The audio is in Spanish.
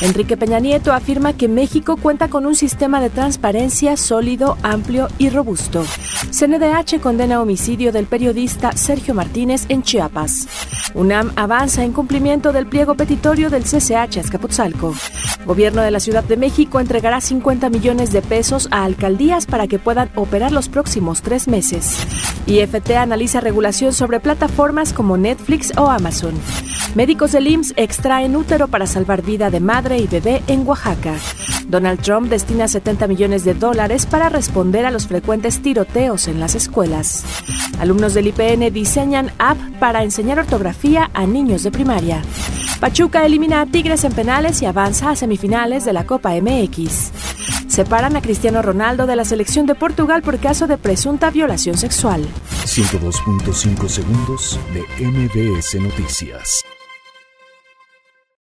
Enrique Peña Nieto afirma que México cuenta con un sistema de transparencia sólido, amplio y robusto. CNDH condena homicidio del periodista Sergio Martínez en Chiapas. UNAM avanza en cumplimiento del pliego petitorio del CCH Azcapotzalco. Gobierno de la Ciudad de México entregará 50 millones de pesos a alcaldías para que puedan operar los próximos tres meses. IFT analiza regulación sobre plataformas como Netflix o Amazon. Médicos del IMSS extraen útero para salvar vida de madre y bebé en Oaxaca. Donald Trump destina 70 millones de dólares para responder a los frecuentes tiroteos en las escuelas. Alumnos del IPN diseñan app para enseñar ortografía a niños de primaria. Pachuca elimina a Tigres en penales y avanza a semifinales de la Copa MX. Separan a Cristiano Ronaldo de la selección de Portugal por caso de presunta violación sexual. 102.5 segundos de MBS Noticias.